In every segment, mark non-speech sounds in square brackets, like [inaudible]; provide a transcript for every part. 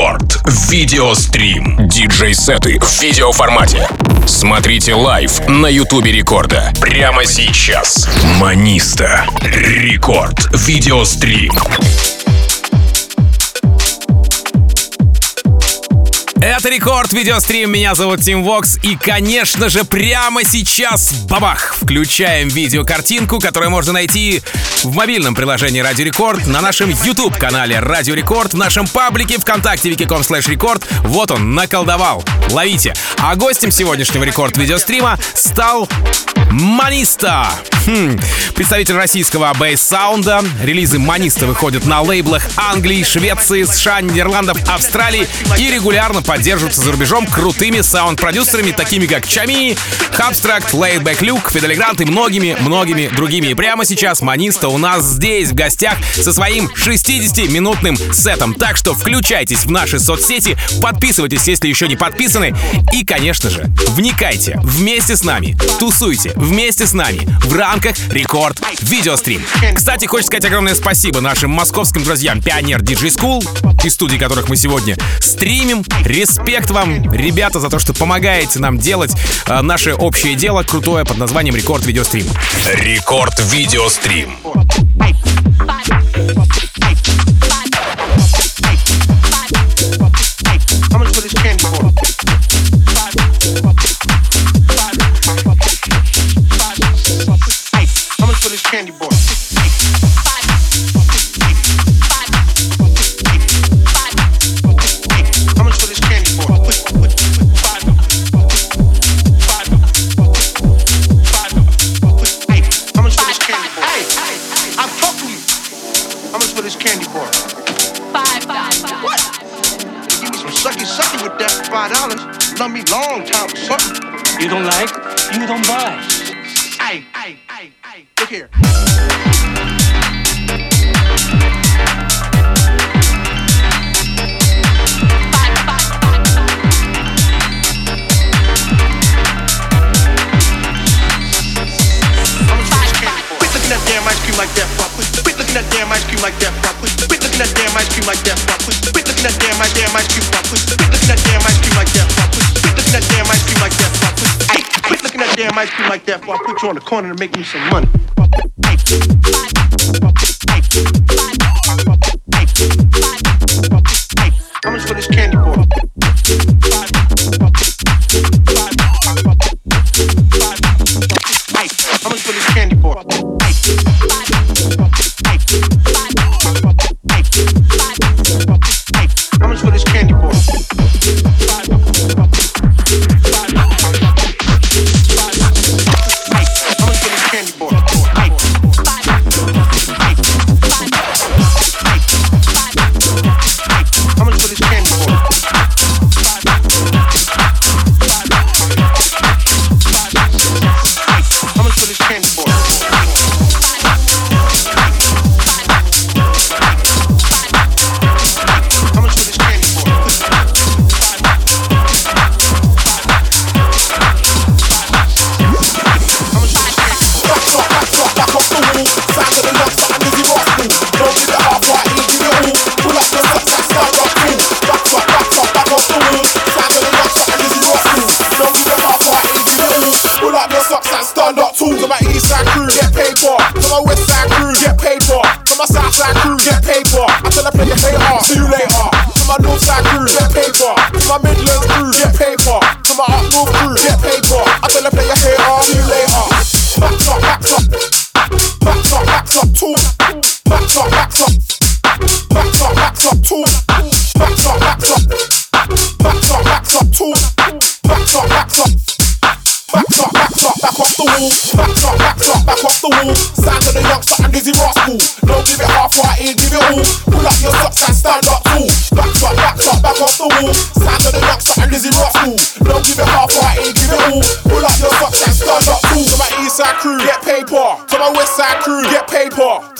Рекорд. Видеострим. Диджей-сеты в видеоформате. Смотрите лайв на Ютубе Рекорда. Прямо сейчас. Маниста. Рекорд. Видеострим. Это Рекорд Видеострим, меня зовут Тим Вокс И, конечно же, прямо сейчас, бабах, включаем видеокартинку, которую можно найти в мобильном приложении Радио Рекорд, на нашем YouTube-канале Радио Рекорд, в нашем паблике ВКонтакте wiki.com slash рекорд. Вот он, наколдовал. Ловите. А гостем сегодняшнего Рекорд Видеострима стал Маниста. Хм. Представитель российского бейс-саунда. Релизы Маниста выходят на лейблах Англии, Швеции, США, Нидерландов, Австралии и регулярно поддерживаются за рубежом крутыми саунд-продюсерами, такими как Чами, Хабстракт, Laidback Luke, Фиделигрант и многими-многими другими. И прямо сейчас Маниста у нас здесь в гостях со своим 60-минутным сетом. Так что включайтесь в наши соцсети, подписывайтесь, если еще не подписаны. И, конечно же, вникайте вместе с нами, тусуйте вместе с нами в рамках Рекорд Видеострим. Кстати, хочется сказать огромное спасибо нашим московским друзьям Пионер Диджей School, из студии которых мы сегодня стримим. Респект вам, ребята, за то, что помогаете нам делать э, наше общее дело крутое под названием Рекорд Видеострим. Рекорд Видеострим. Candy bar? Dollars. Love me long time. You don't like, you don't buy. Hey, hey, hey, hey. Look here. Quit looking at damn ice cream like that, fuck. Quit looking at damn ice cream like that, fuck. Quit looking at damn ice cream like that, fuck. Quit looking at damn ice damn ice cream, fuck. Quit looking at damn ice cream like that, fuck. Quit looking at damn ice cream like that, fuck. Hey, quit looking at damn ice cream like that, fuck. Put you on the corner to make me some money.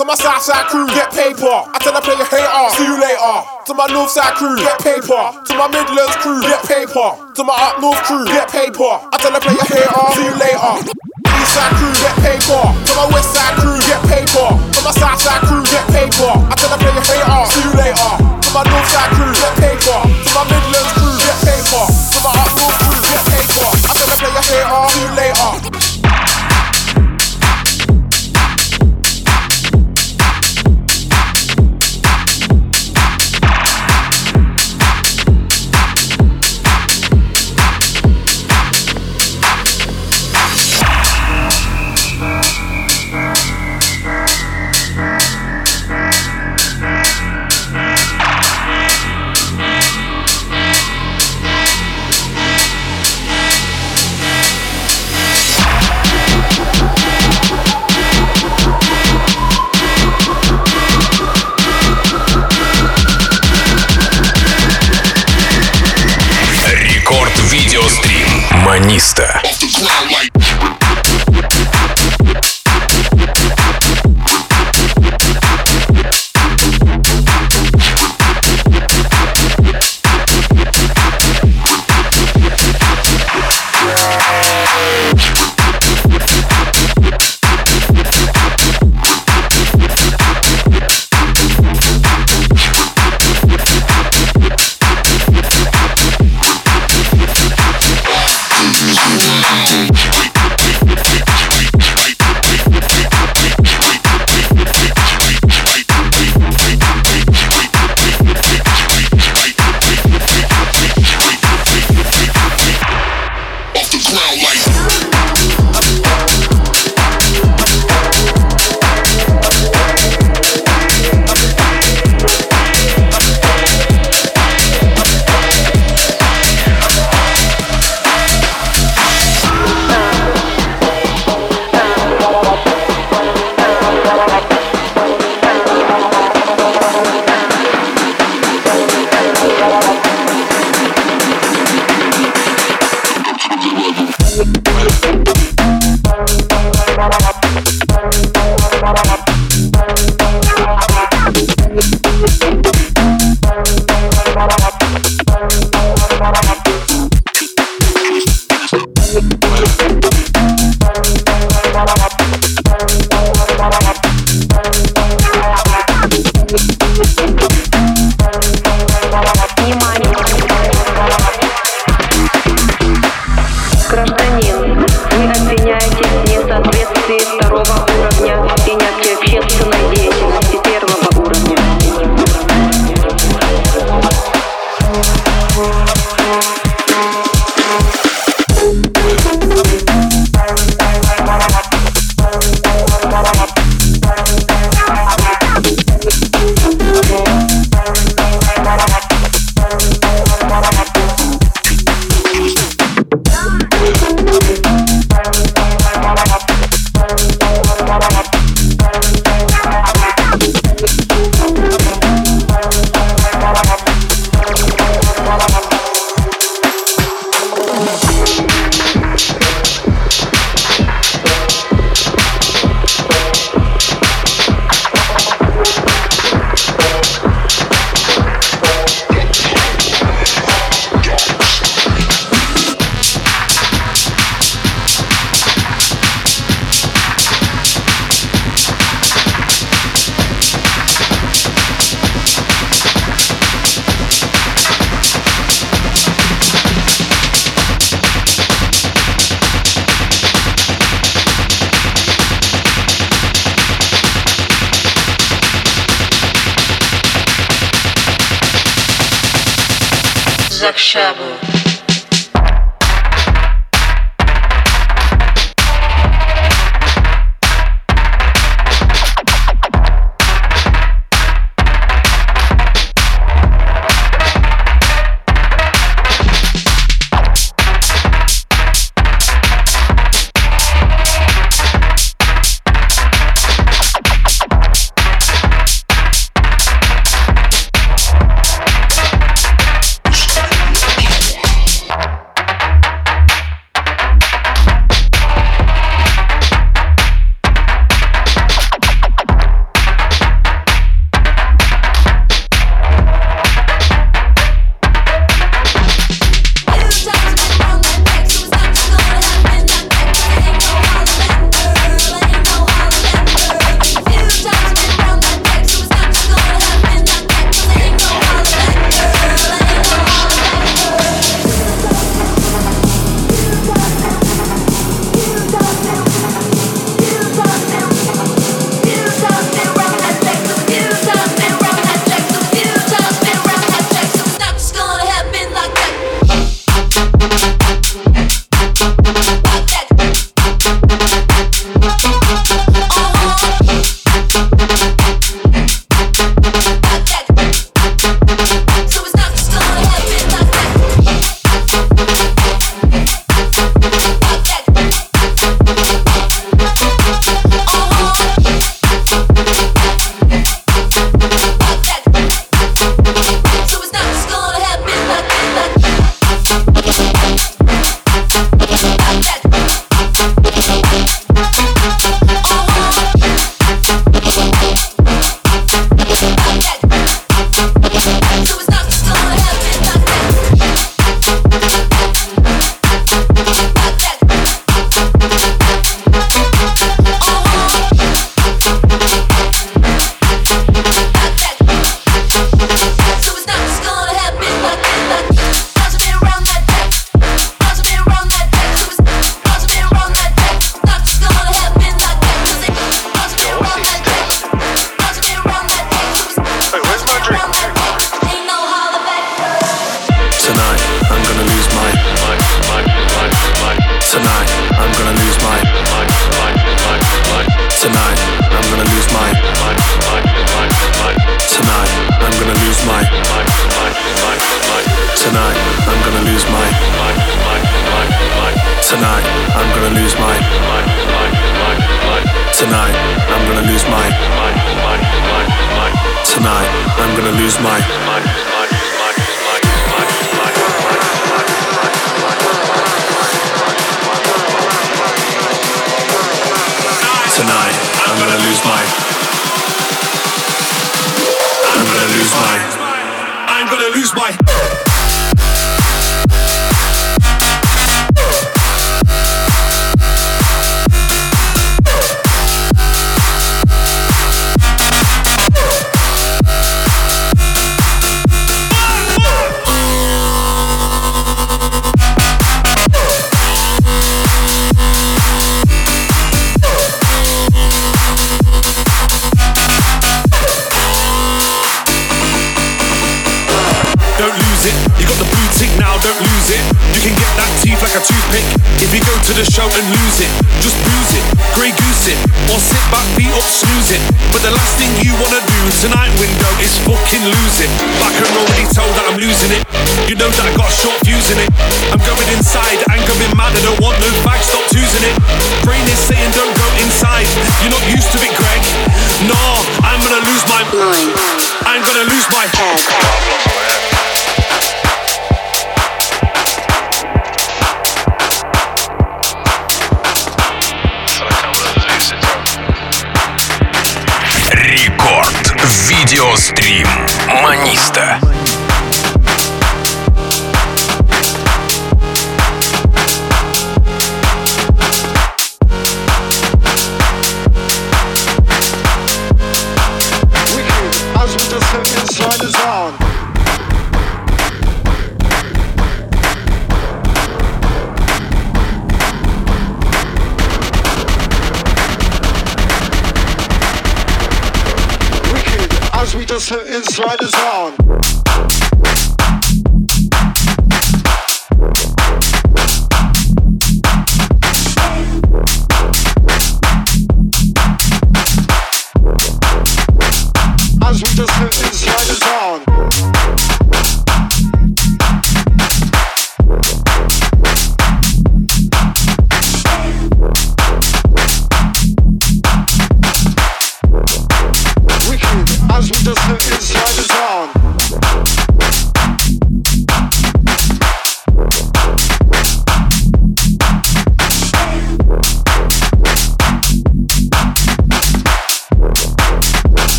To my south side crew, get paper. I tell I play a hater, see you later. To my north side crew, get paper. To my Midlands crew, get paper. To my up North crew, get paper. I tell I play a hater, see you later. East side crew, get paper. To my west side crew, get paper. To my south side crew, get paper. I tell I play a hater, see you later. To my north side crew, get paper. To my Midlands crew, get paper. To my up North crew, get paper. I tell I play a hater, see you later.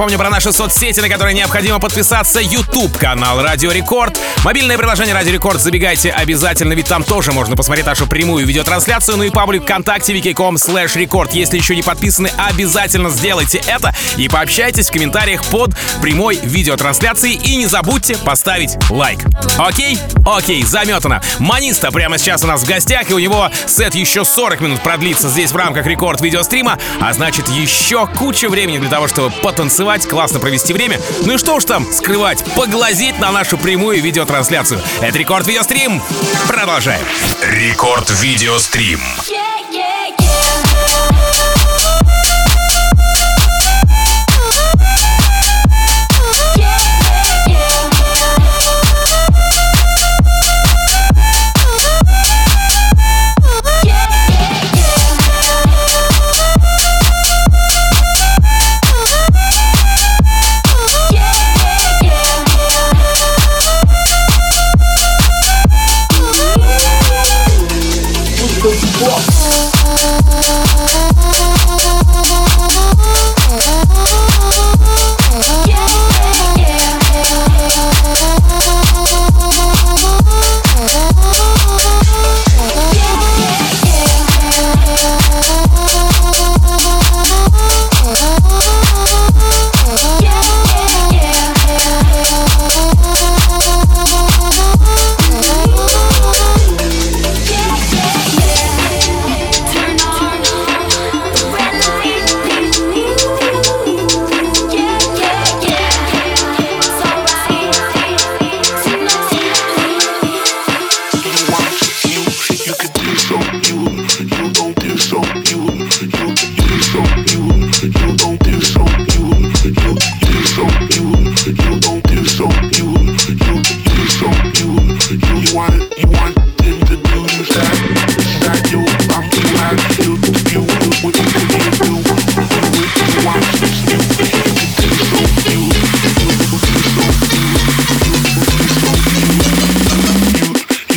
Напомню про наши соцсети, на которые необходимо подписаться. YouTube канал Радио Рекорд. Мобильное приложение Радио Рекорд. Забегайте обязательно, ведь там тоже можно посмотреть нашу прямую видеотрансляцию. Ну и паблик ВКонтакте wiki.com slash рекорд. Если еще не подписаны, обязательно сделайте это и пообщайтесь в комментариях под прямой видеотрансляцией. И не забудьте поставить лайк. Окей? Окей, заметано. Маниста прямо сейчас у нас в гостях, и у него сет еще 40 минут продлится здесь в рамках рекорд видеострима, а значит еще куча времени для того, чтобы потанцевать, классно провести время. Ну и что уж там скрывать, поглазеть на нашу прямую видеотрансляцию. Это Рекорд Видеострим. Продолжаем. Рекорд Видеострим. Yeah.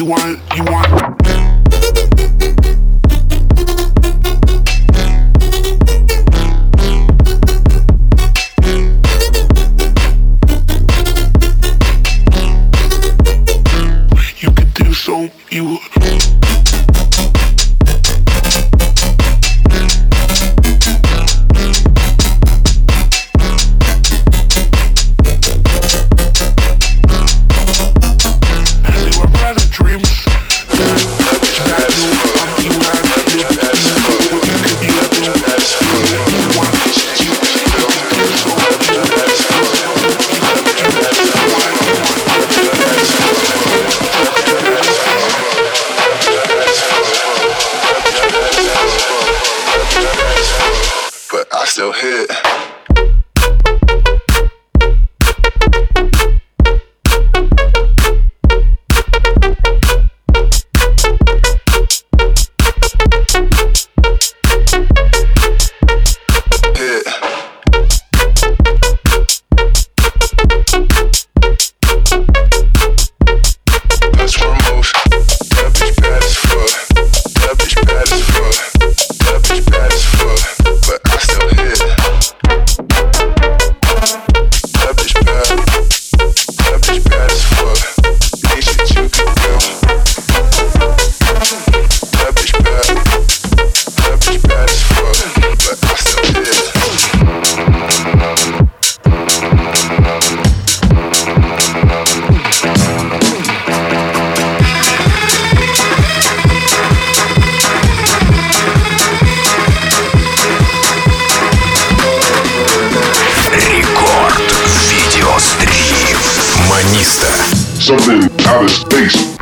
But I you hit. Something out of space.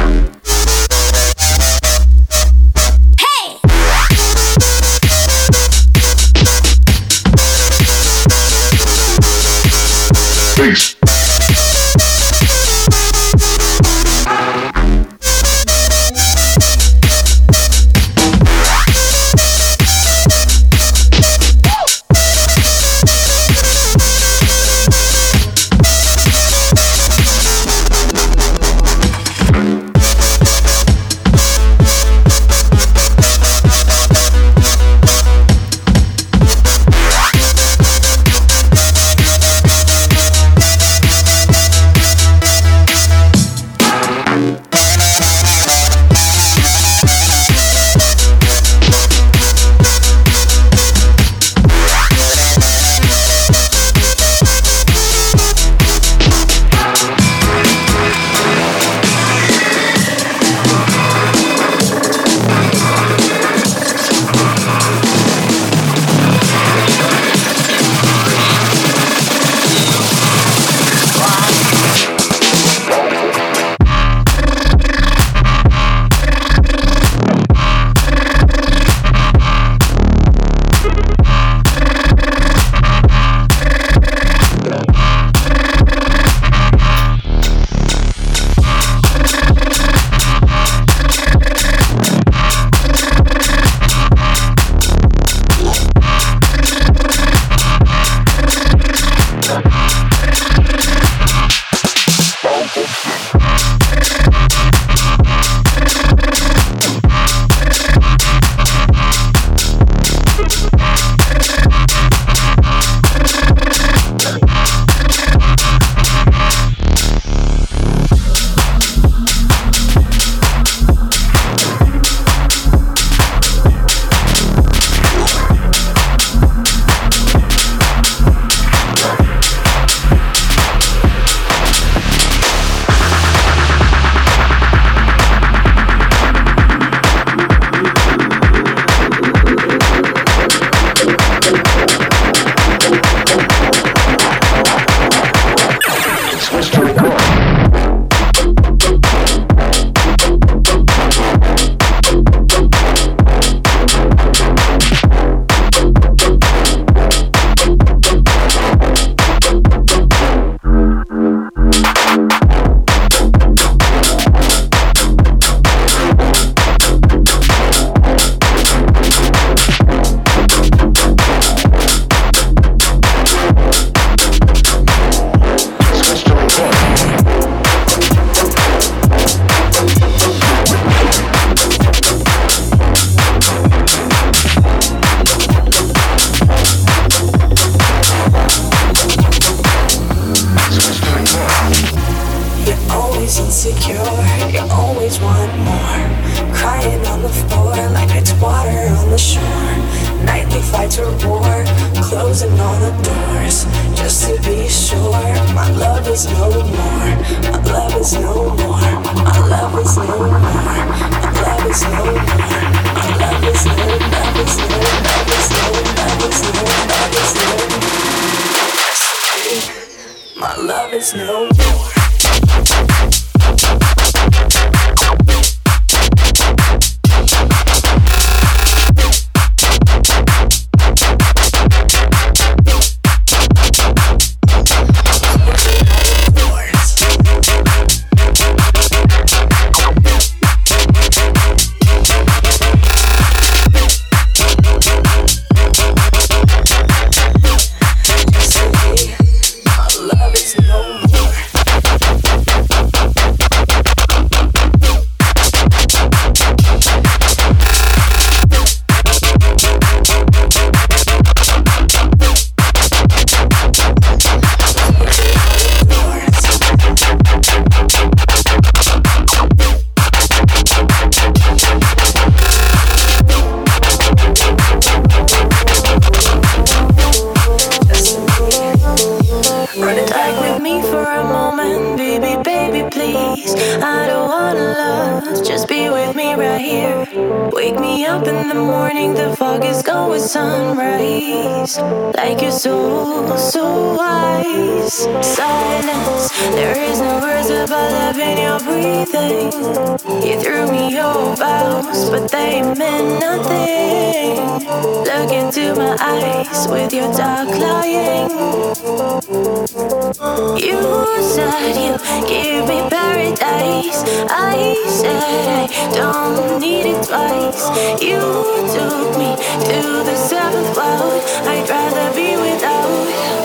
is no. eyes with your dark lying. You said you give me paradise. I said I don't need it twice. You took me to the seventh world. I'd rather be without.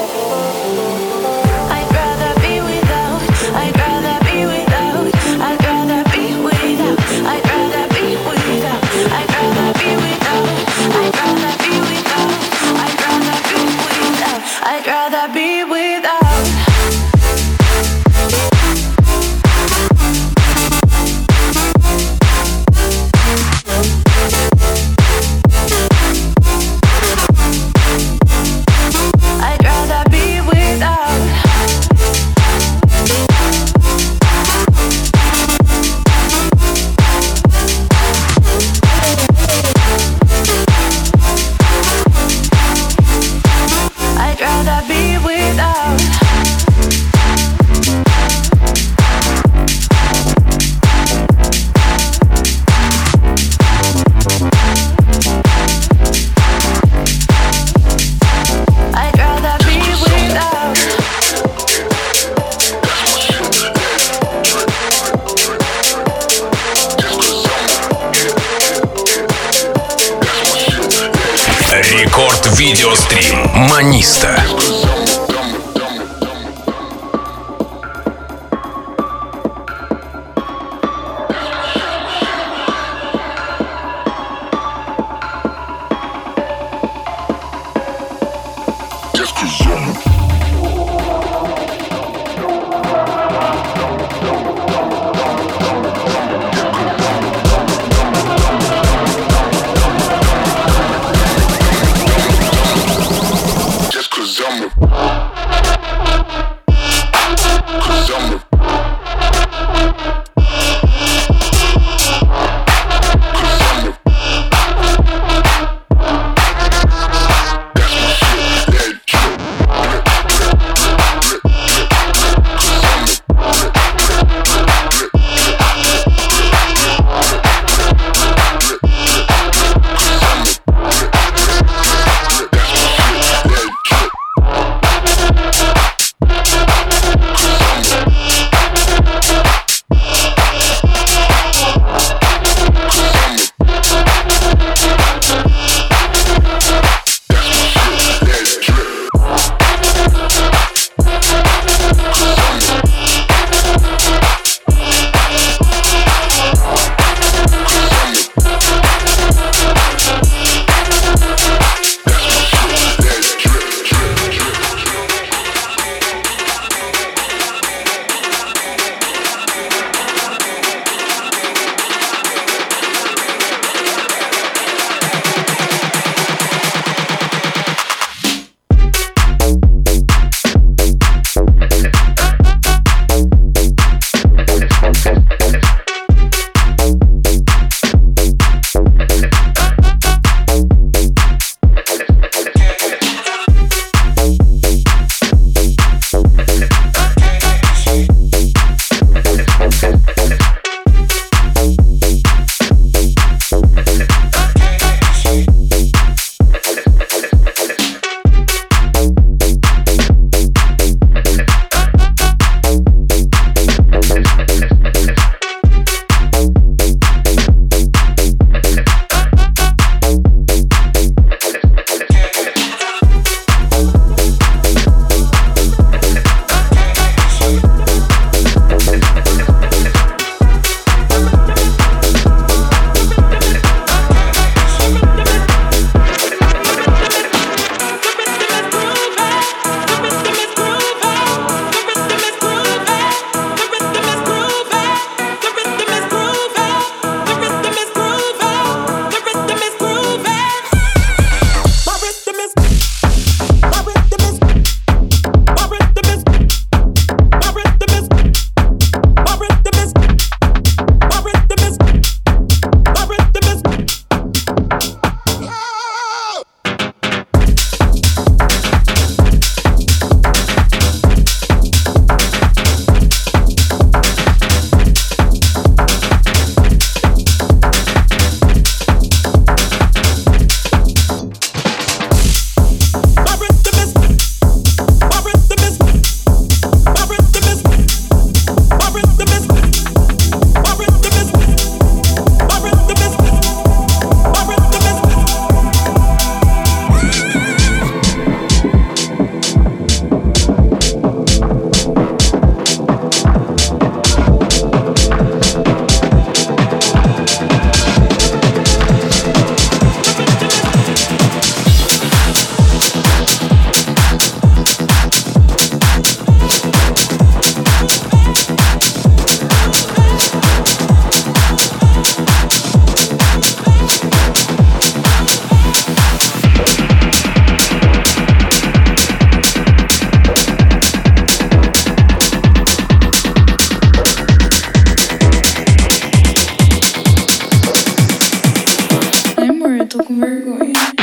free. [laughs]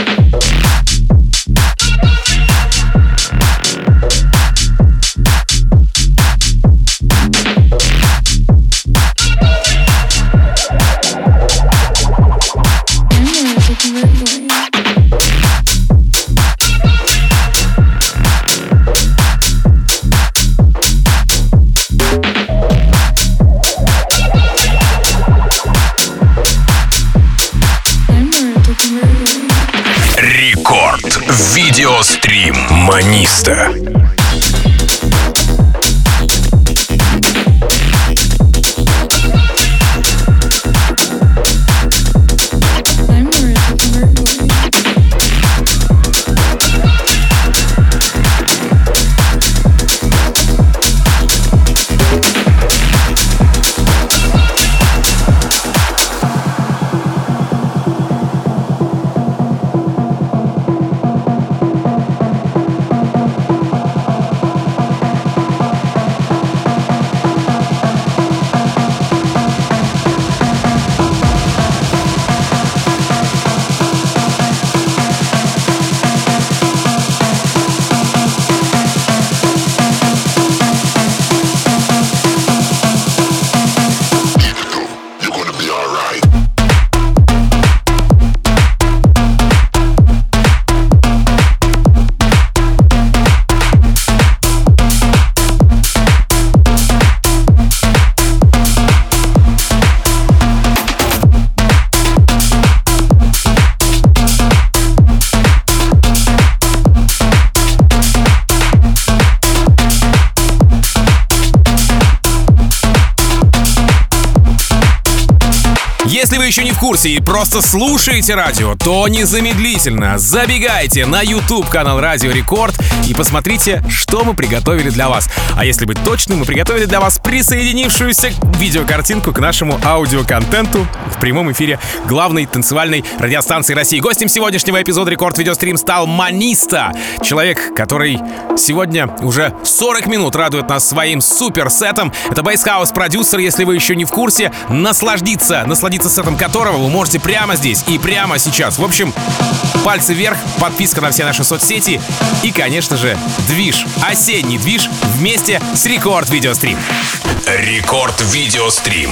Если вы еще не в курсе и просто слушаете радио, то незамедлительно забегайте на YouTube канал Радио Рекорд и посмотрите, что мы приготовили для вас. А если быть точным, мы приготовили для вас присоединившуюся видеокартинку к нашему аудиоконтенту в прямом эфире главной танцевальной радиостанции России. Гостем сегодняшнего эпизода Рекорд Видеострим стал Маниста. Человек, который сегодня уже 40 минут радует нас своим супер сетом. Это бейсхаус продюсер, если вы еще не в курсе, насладиться, насладиться сетом которого вы можете прямо здесь и прямо сейчас. В общем, пальцы вверх, подписка на все наши соцсети и, конечно же, движ, осенний движ вместе с Рекорд Видеострим. Рекорд. Видеострим.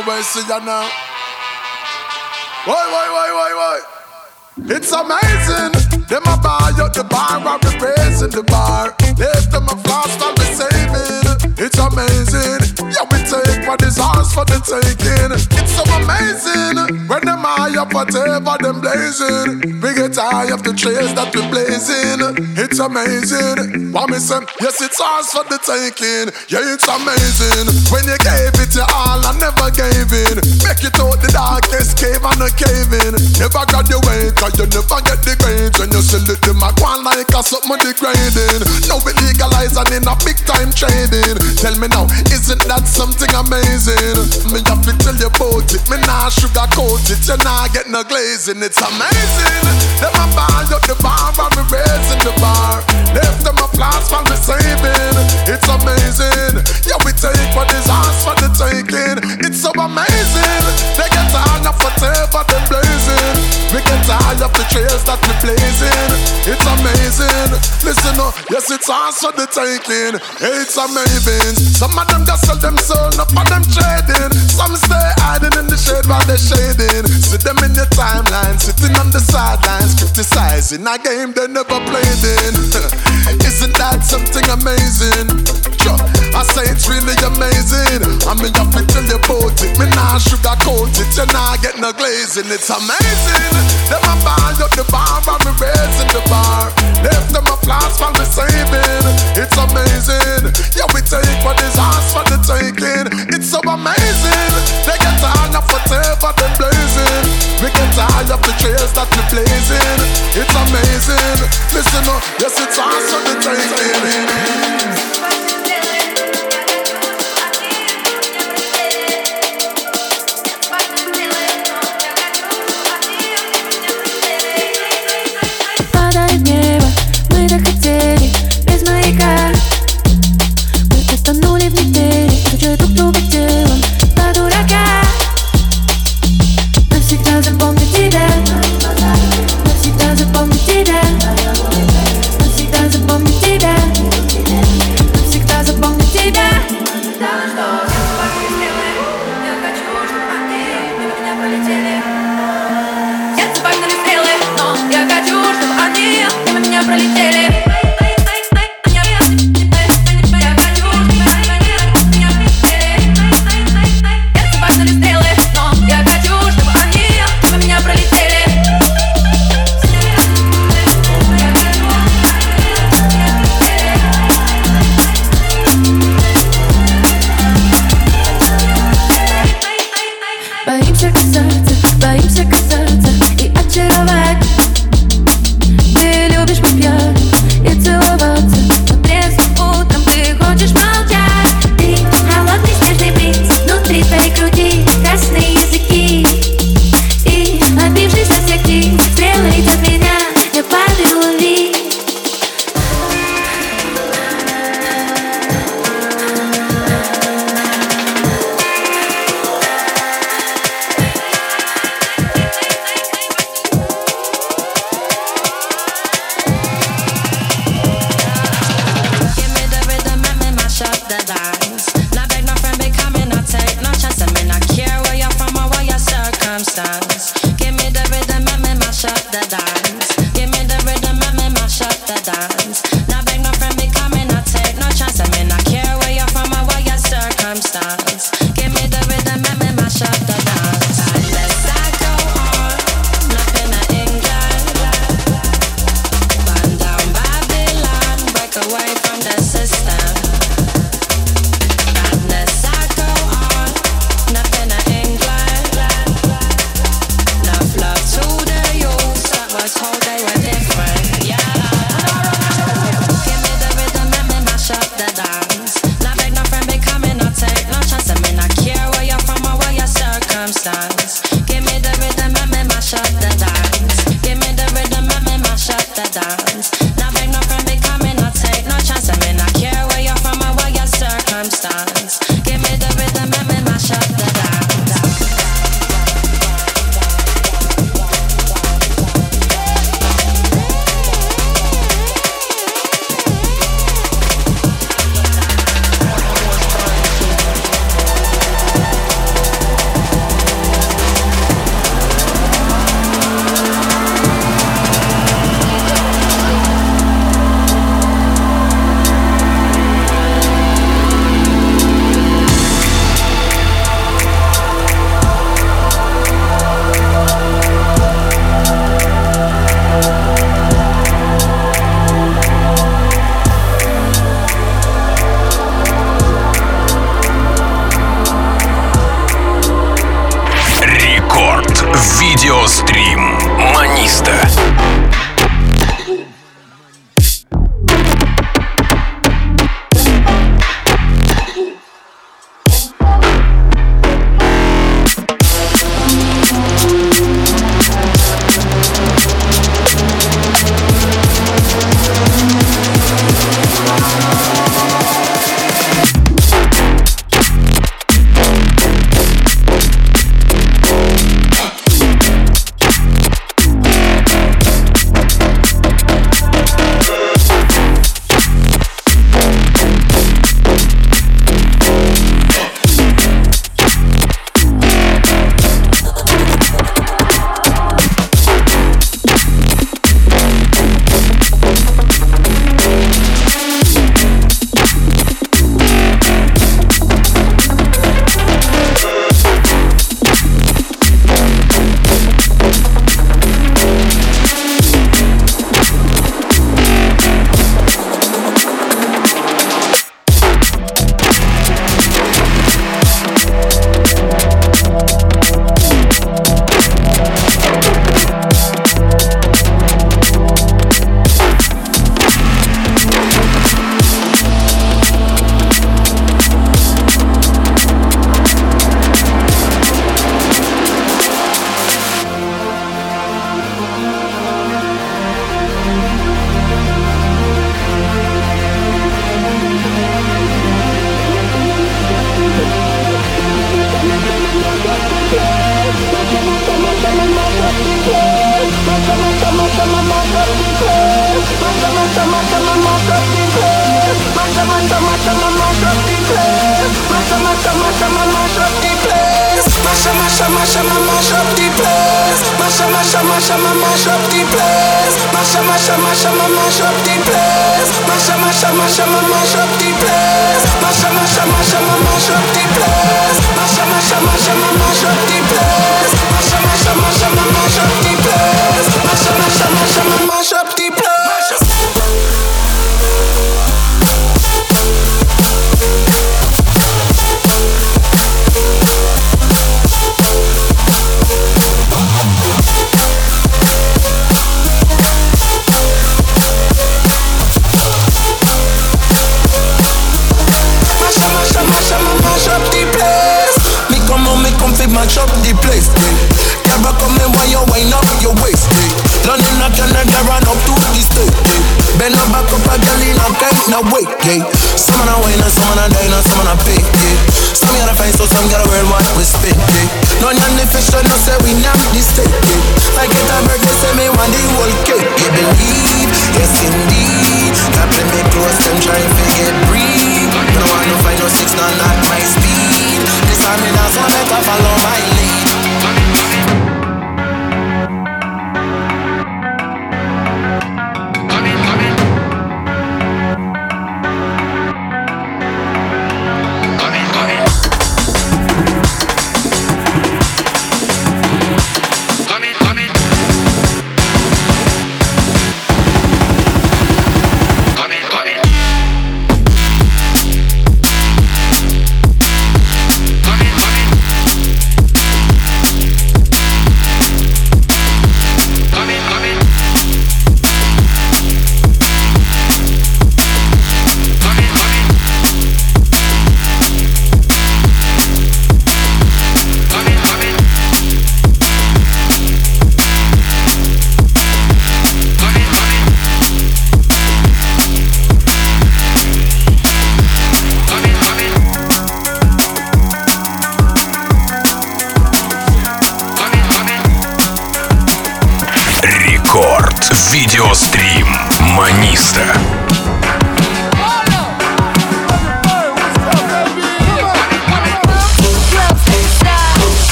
Know where see you now. Why, why, why, why, why? It's amazing. Them a buy up the bar, I'm raising the bar. Left them a while we saving. It's amazing. Is ours for the taking. It's so amazing. When them eye up whatever them blazing. We get high of the trails that we blazing. It's amazing. What me say? Yes, it's ours for the taking. Yeah, it's amazing. When you gave it to all, I never gave in. Make it out the darkest cave and a cave in. Never got your way, cause you never get the grades. When you sell it, them a go like a something degrading. Now we legalize and in a big time trading. Tell me now, isn't that something amazing? Me have to tell you about it. Me nah sugarcoat it. You nah get no glazing. It's amazing. Them a buy up the bar and me raising the bar. Left them a flash while me saving. It's amazing. Yeah, we take what is ours for the taking. It's so amazing. They get tired of whatever they blazing. We get tired of the trails that we blazing. It's amazing. Listen up, yes, it's ours for the taking. It's amazing. Some of them just sell them soul, no for them trading. Some stay hiding in the shade while they're shading. See them in your timeline, sitting on the sidelines, criticizing a game they never played in. [laughs] Isn't that something amazing? Sure. I say it's really amazing. I mean, you fi tell you about it. Me nah sugarcoat it. You nah get no glazing. It's amazing. Them a buy up the bar me raising the bar. Left them a flash while me saving. It's amazing. Yeah, we take what is ours for the taking. It's so amazing. They get tired of whatever they blazing. We get tired of the trails that we blazing. It's amazing. Listen up, yes, it's awesome for the time,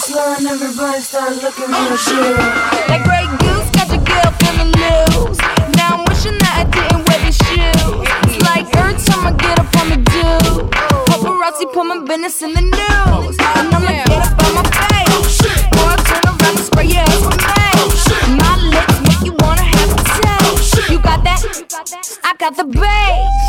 slow and everybody started looking real chill. That Grey Goose got your girl feeling loose. Now I'm wishing that I didn't wear these shoes. It's like every time I get up on the do, paparazzi put my business in the news, and I'ma get up on my face. Or I turn around and spray your ass with me. My lips make you wanna have sex. You got that? I got the bass.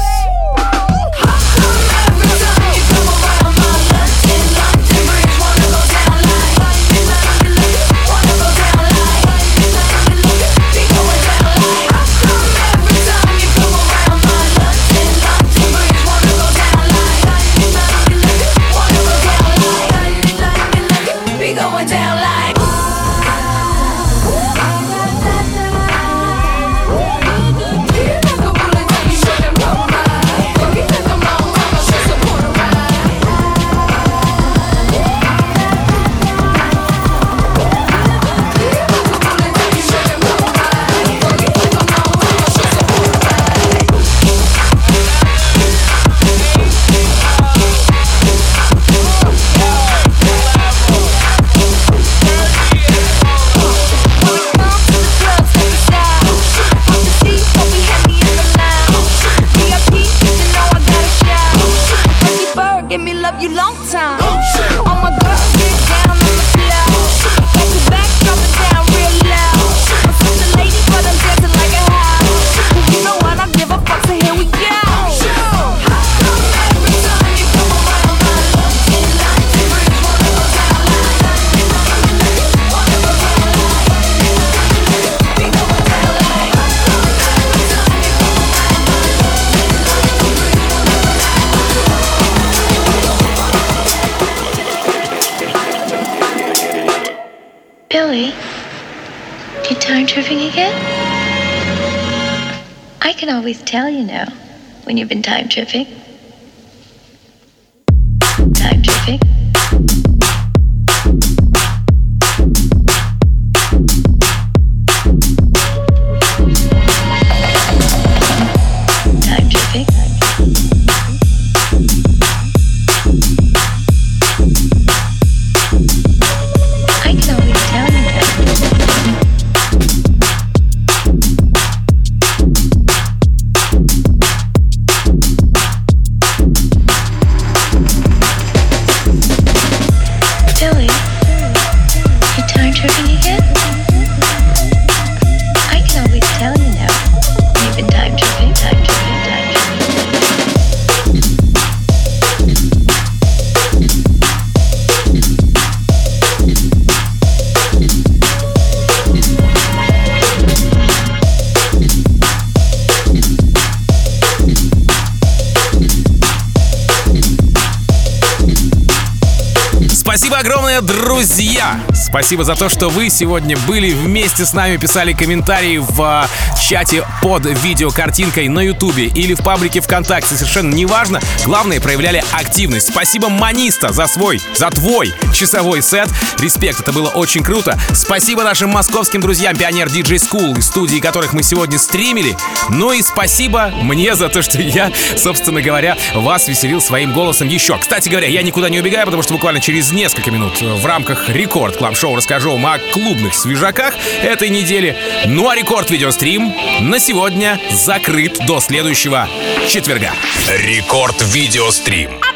Tripping again? I can always tell, you know, when you've been time tripping. Time tripping. Спасибо за то, что вы сегодня были вместе с нами, писали комментарии в а, чате под видеокартинкой на Ютубе или в паблике ВКонтакте, совершенно неважно. Главное, проявляли активность. Спасибо Маниста за свой, за твой часовой сет. Респект, это было очень круто. Спасибо нашим московским друзьям Пионер Диджей School, из студии которых мы сегодня стримили. Ну и спасибо мне за то, что я, собственно говоря, вас веселил своим голосом еще. Кстати говоря, я никуда не убегаю, потому что буквально через несколько минут в рамках Рекорд Клаб Шоу расскажу вам о клубных свежаках этой недели. Ну а Рекорд Видеострим на сегодня закрыт до следующего четверга. Рекорд Видеострим.